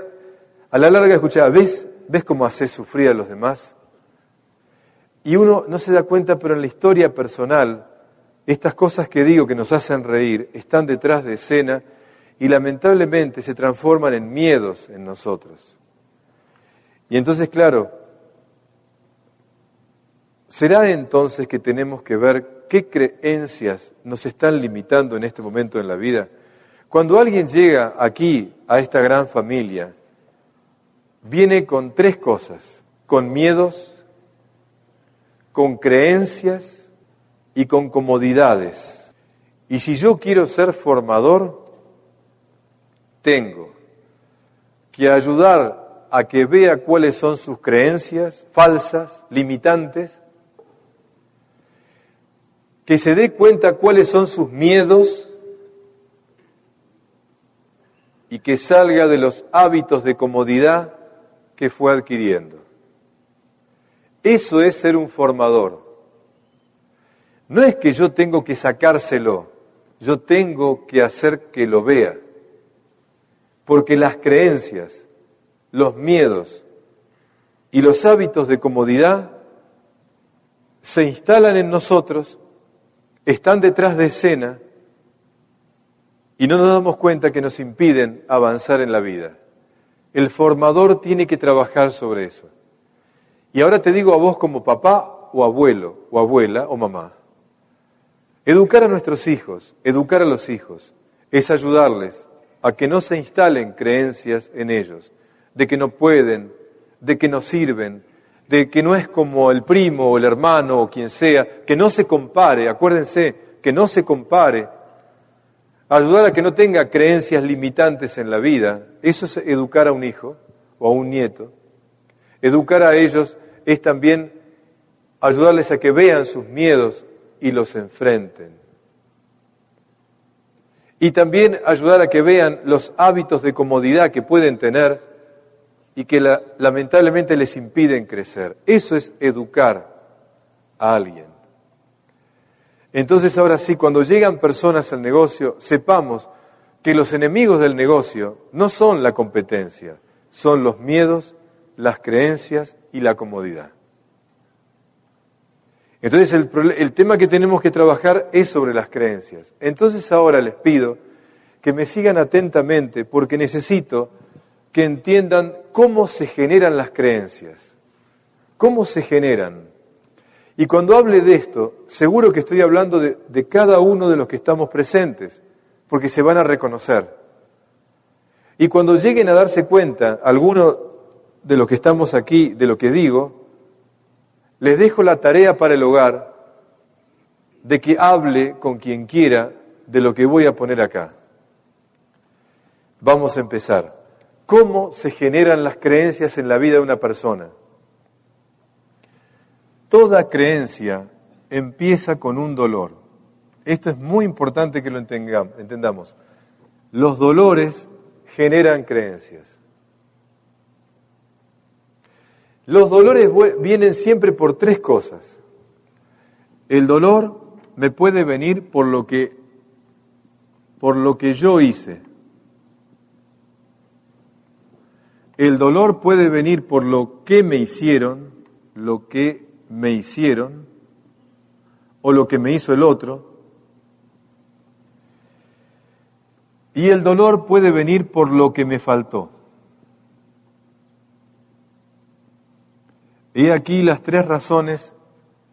a la larga escuchaba, ¿ves? ¿Ves cómo haces sufrir a los demás? Y uno no se da cuenta, pero en la historia personal, estas cosas que digo que nos hacen reír están detrás de escena y lamentablemente se transforman en miedos en nosotros. Y entonces, claro, ¿será entonces que tenemos que ver qué creencias nos están limitando en este momento en la vida? Cuando alguien llega aquí, a esta gran familia, viene con tres cosas, con miedos, con creencias y con comodidades. Y si yo quiero ser formador, tengo que ayudar a que vea cuáles son sus creencias falsas, limitantes, que se dé cuenta cuáles son sus miedos y que salga de los hábitos de comodidad que fue adquiriendo. Eso es ser un formador. No es que yo tengo que sacárselo, yo tengo que hacer que lo vea. Porque las creencias, los miedos y los hábitos de comodidad se instalan en nosotros, están detrás de escena y no nos damos cuenta que nos impiden avanzar en la vida. El formador tiene que trabajar sobre eso. Y ahora te digo a vos como papá o abuelo o abuela o mamá. Educar a nuestros hijos, educar a los hijos, es ayudarles a que no se instalen creencias en ellos, de que no pueden, de que no sirven, de que no es como el primo o el hermano o quien sea, que no se compare, acuérdense, que no se compare, ayudar a que no tenga creencias limitantes en la vida, eso es educar a un hijo o a un nieto, educar a ellos es también ayudarles a que vean sus miedos y los enfrenten. Y también ayudar a que vean los hábitos de comodidad que pueden tener y que lamentablemente les impiden crecer. Eso es educar a alguien. Entonces ahora sí, cuando llegan personas al negocio, sepamos que los enemigos del negocio no son la competencia, son los miedos las creencias y la comodidad. Entonces el, el, tema que tenemos que trabajar es sobre las creencias. Entonces ahora les pido que me sigan atentamente porque necesito que entiendan cómo se generan las creencias, cómo se generan. Y cuando hable de esto, seguro que estoy hablando de, de cada uno de los que estamos presentes, porque se van a reconocer. Y cuando lleguen a darse cuenta, alguno de lo que estamos aquí, de lo que digo, les dejo la tarea para el hogar de que hable con quien quiera de lo que voy a poner acá. Vamos a empezar. ¿Cómo se generan las creencias en la vida de una persona? Toda creencia empieza con un dolor. Esto es muy importante que lo entendamos. Los dolores generan creencias. Los dolores vienen siempre por tres cosas. El dolor me puede venir por lo que por lo que yo hice. El dolor puede venir por lo que me hicieron, lo que me hicieron o lo que me hizo el otro. Y el dolor puede venir por lo que me faltó. He aquí las tres razones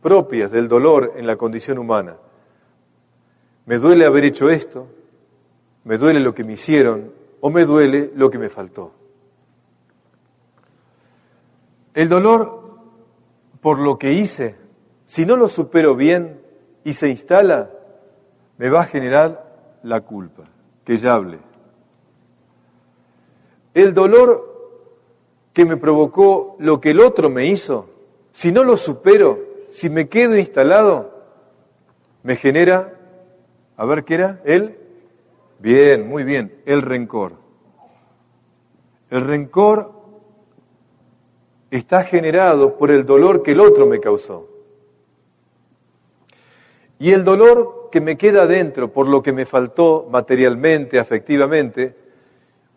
propias del dolor en la condición humana. Me duele haber hecho esto, me duele lo que me hicieron o me duele lo que me faltó. El dolor por lo que hice, si no lo supero bien y se instala, me va a generar la culpa, que ya hable. El dolor que me provocó lo que el otro me hizo, si no lo supero, si me quedo instalado, me genera, a ver qué era, el, bien, muy bien, el rencor. El rencor está generado por el dolor que el otro me causó. Y el dolor que me queda dentro por lo que me faltó materialmente, afectivamente,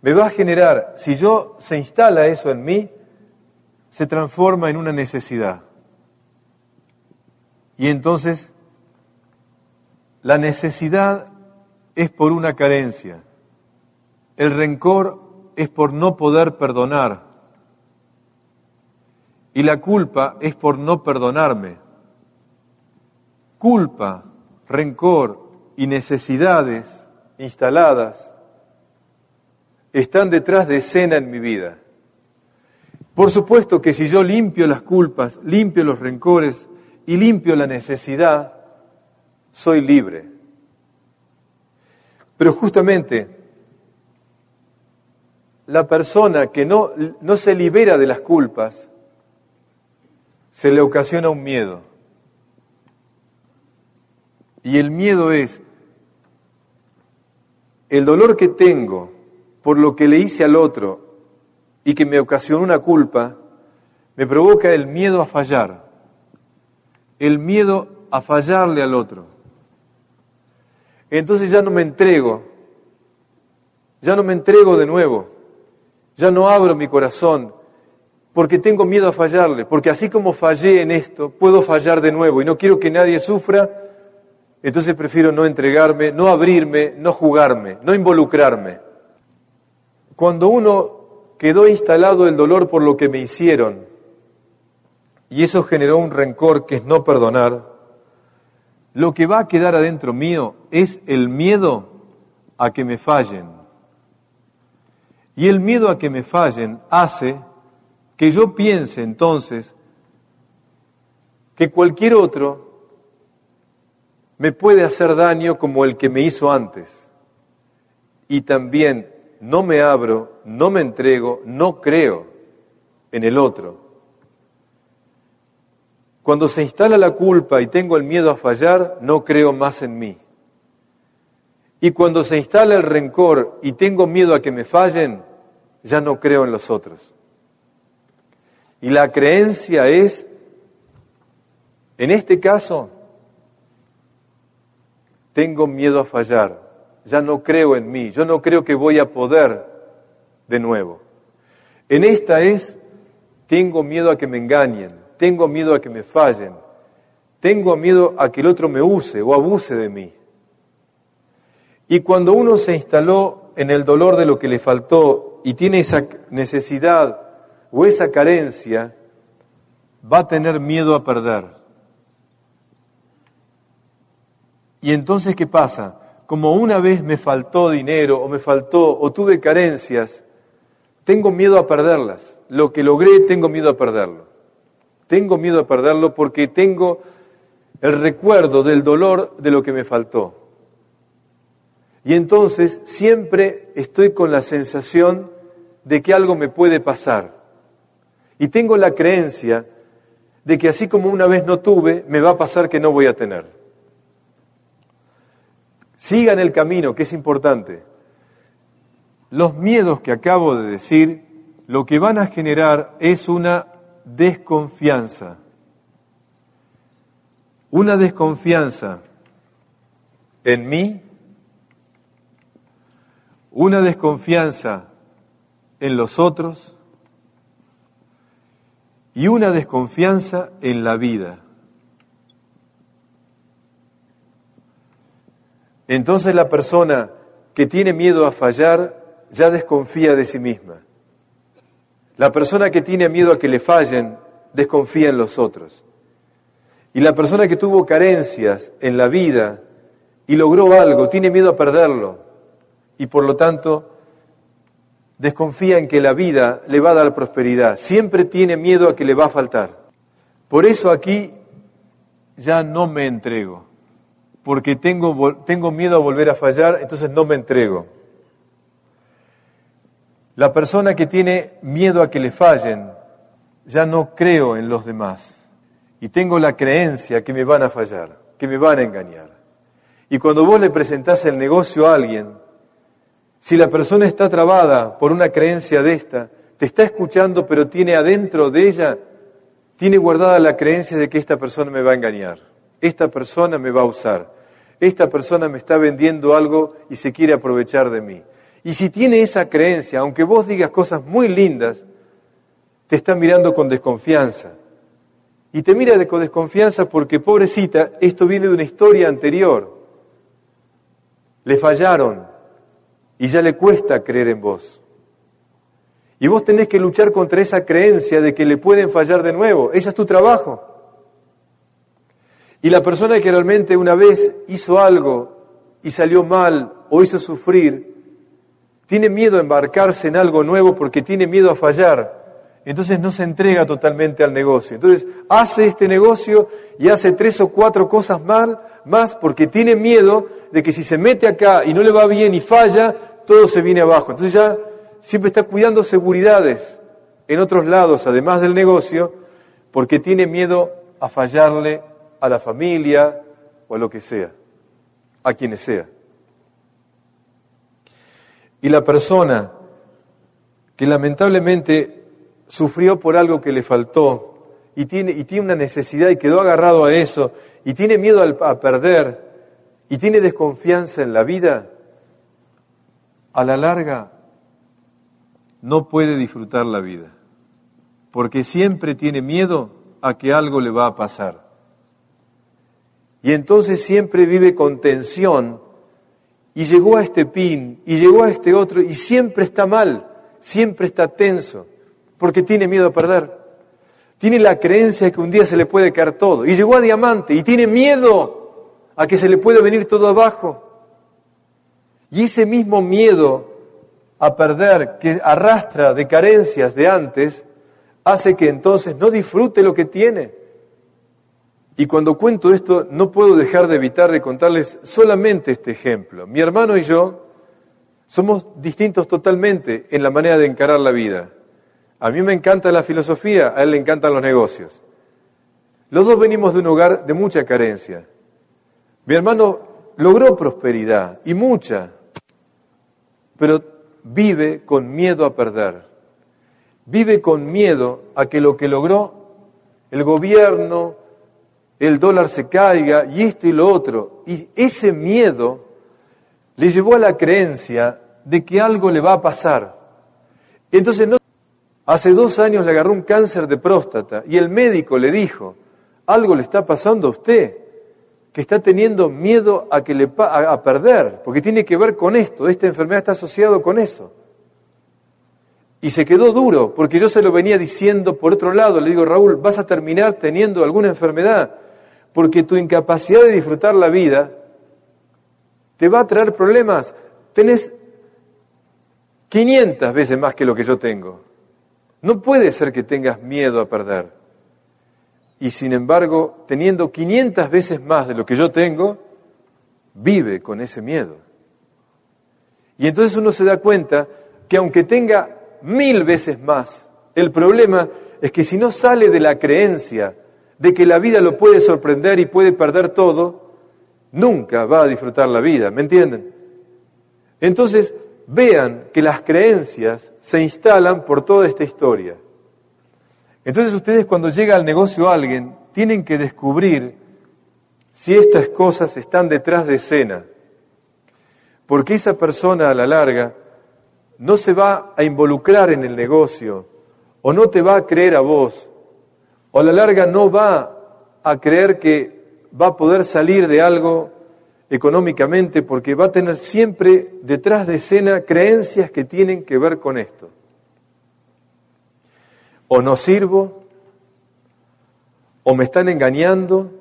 me va a generar, si yo se instala eso en mí, se transforma en una necesidad. Y entonces la necesidad es por una carencia. El rencor es por no poder perdonar. Y la culpa es por no perdonarme. Culpa, rencor y necesidades instaladas están detrás de escena en mi vida. Por supuesto que si yo limpio las culpas, limpio los rencores y limpio la necesidad, soy libre. Pero justamente la persona que no, no se libera de las culpas, se le ocasiona un miedo. Y el miedo es el dolor que tengo por lo que le hice al otro y que me ocasionó una culpa, me provoca el miedo a fallar, el miedo a fallarle al otro. Entonces ya no me entrego, ya no me entrego de nuevo ya no abro mi corazón porque tengo miedo a fallarle, porque así como fallé en esto, puedo fallar de nuevo y no quiero que nadie sufra, entonces prefiero no entregarme, no abrirme, no jugarme, no involucrarme. Cuando uno quedó instalado el dolor por lo que me hicieron, y eso generó un rencor que es no perdonar, lo que va a quedar adentro mío es el miedo a que me fallen. Y el miedo a que me fallen hace que yo piense entonces que cualquier otro me puede hacer daño como el que me hizo antes. Y también no me abro, no me entrego, no creo en el otro. Cuando se instala la culpa y tengo el miedo a fallar, no creo más en mí. Y cuando se instala el rencor y tengo miedo a que me fallen, ya no creo en los otros. Y la creencia es, en este caso, tengo miedo a fallar, ya no creo en mí, yo no creo que voy a poder de nuevo. En esta es, tengo miedo a que me engañen, tengo miedo a que me fallen, tengo miedo a que el otro me use o abuse de mí. Y cuando uno se instaló en el dolor de lo que le faltó y tiene esa necesidad o esa carencia, va a tener miedo a perder. Y entonces, ¿qué pasa? Como una vez me faltó dinero o me faltó o tuve carencias, tengo miedo a perderlas. Lo que logré, tengo miedo a perderlo. Tengo miedo a perderlo porque tengo el recuerdo del dolor de lo que me faltó. Y entonces siempre estoy con la sensación de que algo me puede pasar. Y tengo la creencia de que así como una vez no tuve, me va a pasar que no voy a tener. Sigan el camino, que es importante. Los miedos que acabo de decir, lo que van a generar es una desconfianza. Una desconfianza en mí una desconfianza en los otros y una desconfianza en la vida. Entonces la persona que tiene miedo a fallar ya desconfía de sí misma. La persona que tiene miedo a que le fallen desconfía en los otros. Y la persona que tuvo carencias en la vida y logró algo, tiene miedo a perderlo y por lo tanto desconfía en que la vida le va a dar prosperidad. Siempre tiene miedo a que le va a faltar. Por eso aquí ya no me entrego, porque tengo, tengo miedo a volver a fallar, entonces no me entrego. La persona que tiene miedo a que le fallen, ya no creo en los demás y tengo la creencia que me van a fallar, que me van a engañar. Y cuando vos le presentás el negocio a alguien, si la persona está trabada por una creencia de esta, te está escuchando, pero tiene adentro de ella, tiene guardada la creencia de que esta persona me va a engañar. Esta persona me va a usar, esta persona me está vendiendo algo y se quiere aprovechar de mí. Y si tiene esa creencia, aunque vos digas cosas muy lindas, te está mirando con desconfianza. Y te mira con desconfianza porque, pobrecita, esto viene de una historia anterior. Le fallaron y ya le cuesta creer en vos. Y vos tenés que luchar contra esa creencia de que le pueden fallar de nuevo. Ese es tu trabajo. Y la persona que realmente una vez hizo algo y salió mal o hizo sufrir, tiene miedo a embarcarse en algo nuevo porque tiene miedo a fallar. Entonces no se entrega totalmente al negocio. Entonces hace este negocio y hace tres o cuatro cosas mal, más porque tiene miedo de que si se mete acá y no le va bien y falla, todo se viene abajo. Entonces ya siempre está cuidando seguridades en otros lados, además del negocio, porque tiene miedo a fallarle a la familia o a lo que sea, a quienes sea. Y la persona que lamentablemente sufrió por algo que le faltó y tiene, y tiene una necesidad y quedó agarrado a eso y tiene miedo a perder y tiene desconfianza en la vida, a la larga no puede disfrutar la vida, porque siempre tiene miedo a que algo le va a pasar. Y entonces siempre vive con tensión y llegó a este pin y llegó a este otro y siempre está mal, siempre está tenso, porque tiene miedo a perder. Tiene la creencia de que un día se le puede caer todo. Y llegó a diamante y tiene miedo a que se le pueda venir todo abajo. Y ese mismo miedo a perder que arrastra de carencias de antes, hace que entonces no disfrute lo que tiene y cuando cuento esto, no puedo dejar de evitar de contarles solamente este ejemplo. Mi hermano y yo somos distintos totalmente en la manera de encarar la vida. A mí me encanta la filosofía, a él le encantan los negocios. Los dos venimos de un hogar de mucha carencia. Mi hermano logró prosperidad, y mucha, pero vive con miedo a perder. Vive con miedo a que lo que logró el gobierno, el dólar se caiga y esto y lo otro. Y ese miedo le llevó a la creencia de que algo le va a pasar. Entonces, no, hace dos años le agarró un cáncer de próstata y el médico le dijo, algo le está pasando a usted, que está teniendo miedo a, que le, a perder, porque tiene que ver con esto, esta enfermedad está asociado con eso. Y se quedó duro, porque yo se lo venía diciendo por otro lado, le digo, Raúl, vas a terminar teniendo alguna enfermedad porque tu incapacidad de disfrutar la vida te va a traer problemas. Tenés 500 veces más que lo que yo tengo. No puede ser que tengas miedo a perder. Y sin embargo, teniendo 500 veces más de lo que yo tengo, vive con ese miedo. Y entonces uno se da cuenta que aunque tenga mil veces más, el problema es que si no sale de la creencia de que la vida lo puede sorprender y puede perder todo, nunca va a disfrutar la vida, ¿me entienden? Entonces, vean que las creencias se instalan por toda esta historia. Entonces ustedes cuando llega al negocio alguien, tienen que descubrir si estas cosas están detrás de escena. Porque esa persona a la larga no se va a involucrar en el negocio o no te va a creer a vos o a la larga no va a creer que va a poder salir de algo económicamente porque va a tener siempre detrás de escena creencias que tienen que ver con esto. O no sirvo, o me están engañando.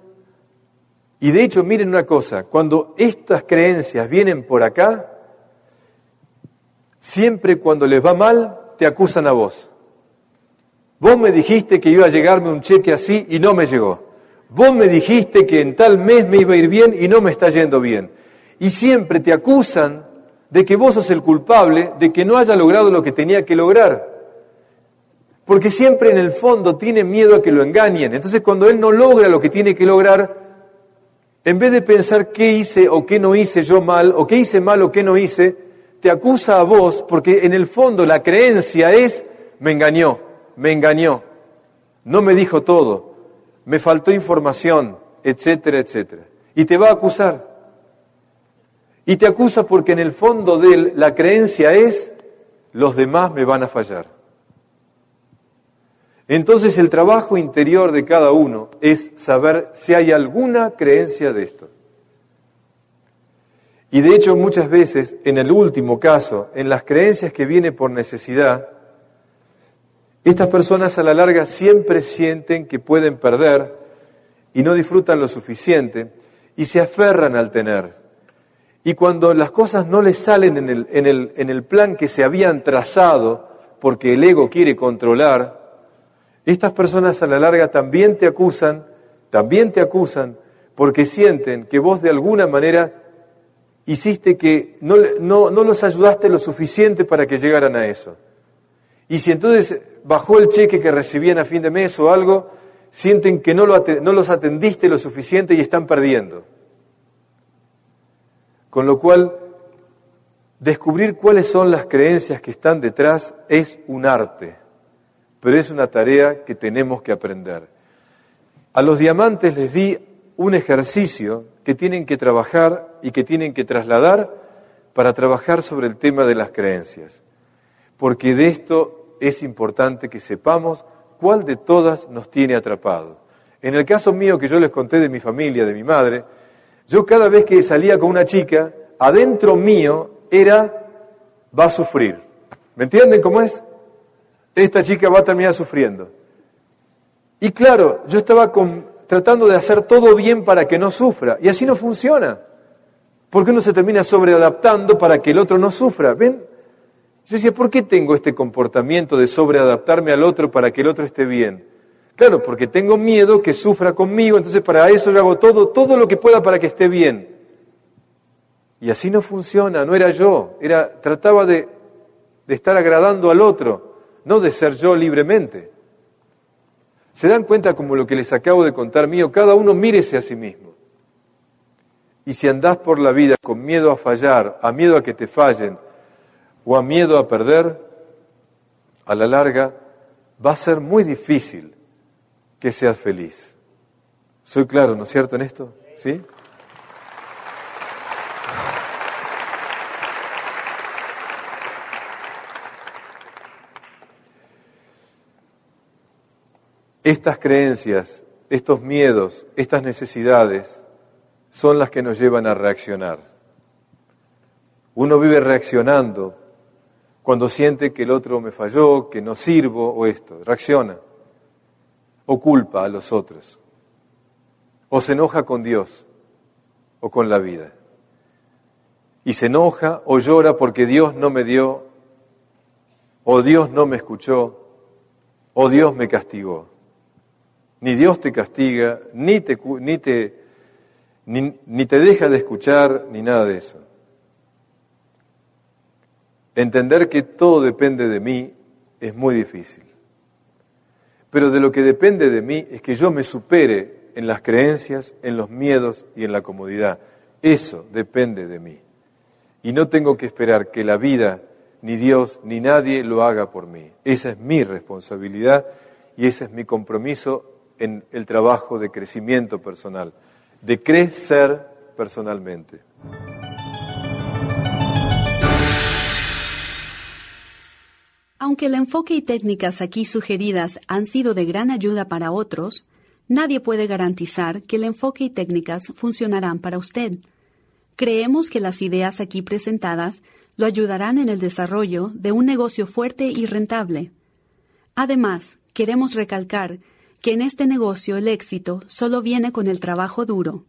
Y de hecho, miren una cosa, cuando estas creencias vienen por acá, siempre cuando les va mal, te acusan a vos. Vos me dijiste que iba a llegarme un cheque así y no me llegó. Vos me dijiste que en tal mes me iba a ir bien y no me está yendo bien. Y siempre te acusan de que vos sos el culpable de que no haya logrado lo que tenía que lograr. Porque siempre en el fondo tiene miedo a que lo engañen. Entonces cuando él no logra lo que tiene que lograr, en vez de pensar qué hice o qué no hice yo mal, o qué hice mal o qué no hice, te acusa a vos porque en el fondo la creencia es, me engañó me engañó, no me dijo todo, me faltó información, etcétera, etcétera. Y te va a acusar. Y te acusa porque en el fondo de él la creencia es, los demás me van a fallar. Entonces el trabajo interior de cada uno es saber si hay alguna creencia de esto. Y de hecho muchas veces, en el último caso, en las creencias que viene por necesidad, estas personas a la larga siempre sienten que pueden perder y no disfrutan lo suficiente y se aferran al tener. Y cuando las cosas no les salen en el, en el, en el plan que se habían trazado, porque el ego quiere controlar, estas personas a la larga también te acusan, también te acusan, porque sienten que vos de alguna manera hiciste que no, no, no los ayudaste lo suficiente para que llegaran a eso. Y si entonces bajó el cheque que recibían a fin de mes o algo, sienten que no, no los atendiste lo suficiente y están perdiendo. Con lo cual, descubrir cuáles son las creencias que están detrás es un arte, pero es una tarea que tenemos que aprender. A los diamantes les di un ejercicio que tienen que trabajar y que tienen que trasladar para trabajar sobre el tema de las creencias, porque de esto es importante que sepamos cuál de todas nos tiene atrapado. En el caso mío que yo les conté de mi familia, de mi madre, yo cada vez que salía con una chica, adentro mío era, va a sufrir. ¿Me entienden cómo es? Esta chica va a terminar sufriendo. Y claro, yo estaba tratando de hacer todo bien para que no sufra. Y así no funciona. Porque uno se termina sobreadaptando para que el otro no sufra. ¿Ven? Yo decía, ¿por qué tengo este comportamiento de sobreadaptarme al otro para que el otro esté bien? Claro, porque tengo miedo que sufra conmigo, entonces para eso yo hago todo, todo lo que pueda para que esté bien. Y así no funciona, no era yo, era, trataba de, de estar agradando al otro, no de ser yo libremente. ¿Se dan cuenta como lo que les acabo de contar mío? Cada uno mírese a sí mismo. Y si andás por la vida con miedo a fallar, a miedo a que te fallen, o a miedo a perder, a la larga va a ser muy difícil que seas feliz. Soy claro, ¿no es cierto en esto? ¿Sí? Estas creencias, estos miedos, estas necesidades son las que nos llevan a reaccionar. Uno vive reaccionando cuando siente que el otro me falló, que no sirvo o esto. Reacciona o culpa a los otros, o se enoja con Dios o con la vida. Y se enoja o llora porque Dios no me dio, o Dios no me escuchó, o Dios me castigó. Ni Dios te castiga, ni te, ni te, ni, ni te deja de escuchar, ni nada de eso. Entender que todo depende de mí es muy difícil. Pero de lo que depende de mí es que yo me supere en las creencias, en los miedos y en la comodidad. Eso depende de mí. Y no tengo que esperar que la vida, ni Dios, ni nadie lo haga por mí. Esa es mi responsabilidad y ese es mi compromiso en el trabajo de crecimiento personal, de crecer personalmente. Aunque el enfoque y técnicas aquí sugeridas han sido de gran ayuda para otros, nadie puede garantizar que el enfoque y técnicas funcionarán para usted. Creemos que las ideas aquí presentadas lo ayudarán en el desarrollo de un negocio fuerte y rentable. Además, queremos recalcar que en este negocio el éxito solo viene con el trabajo duro.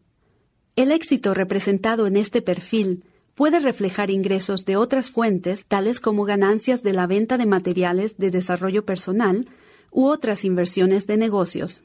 El éxito representado en este perfil puede reflejar ingresos de otras fuentes, tales como ganancias de la venta de materiales de desarrollo personal u otras inversiones de negocios.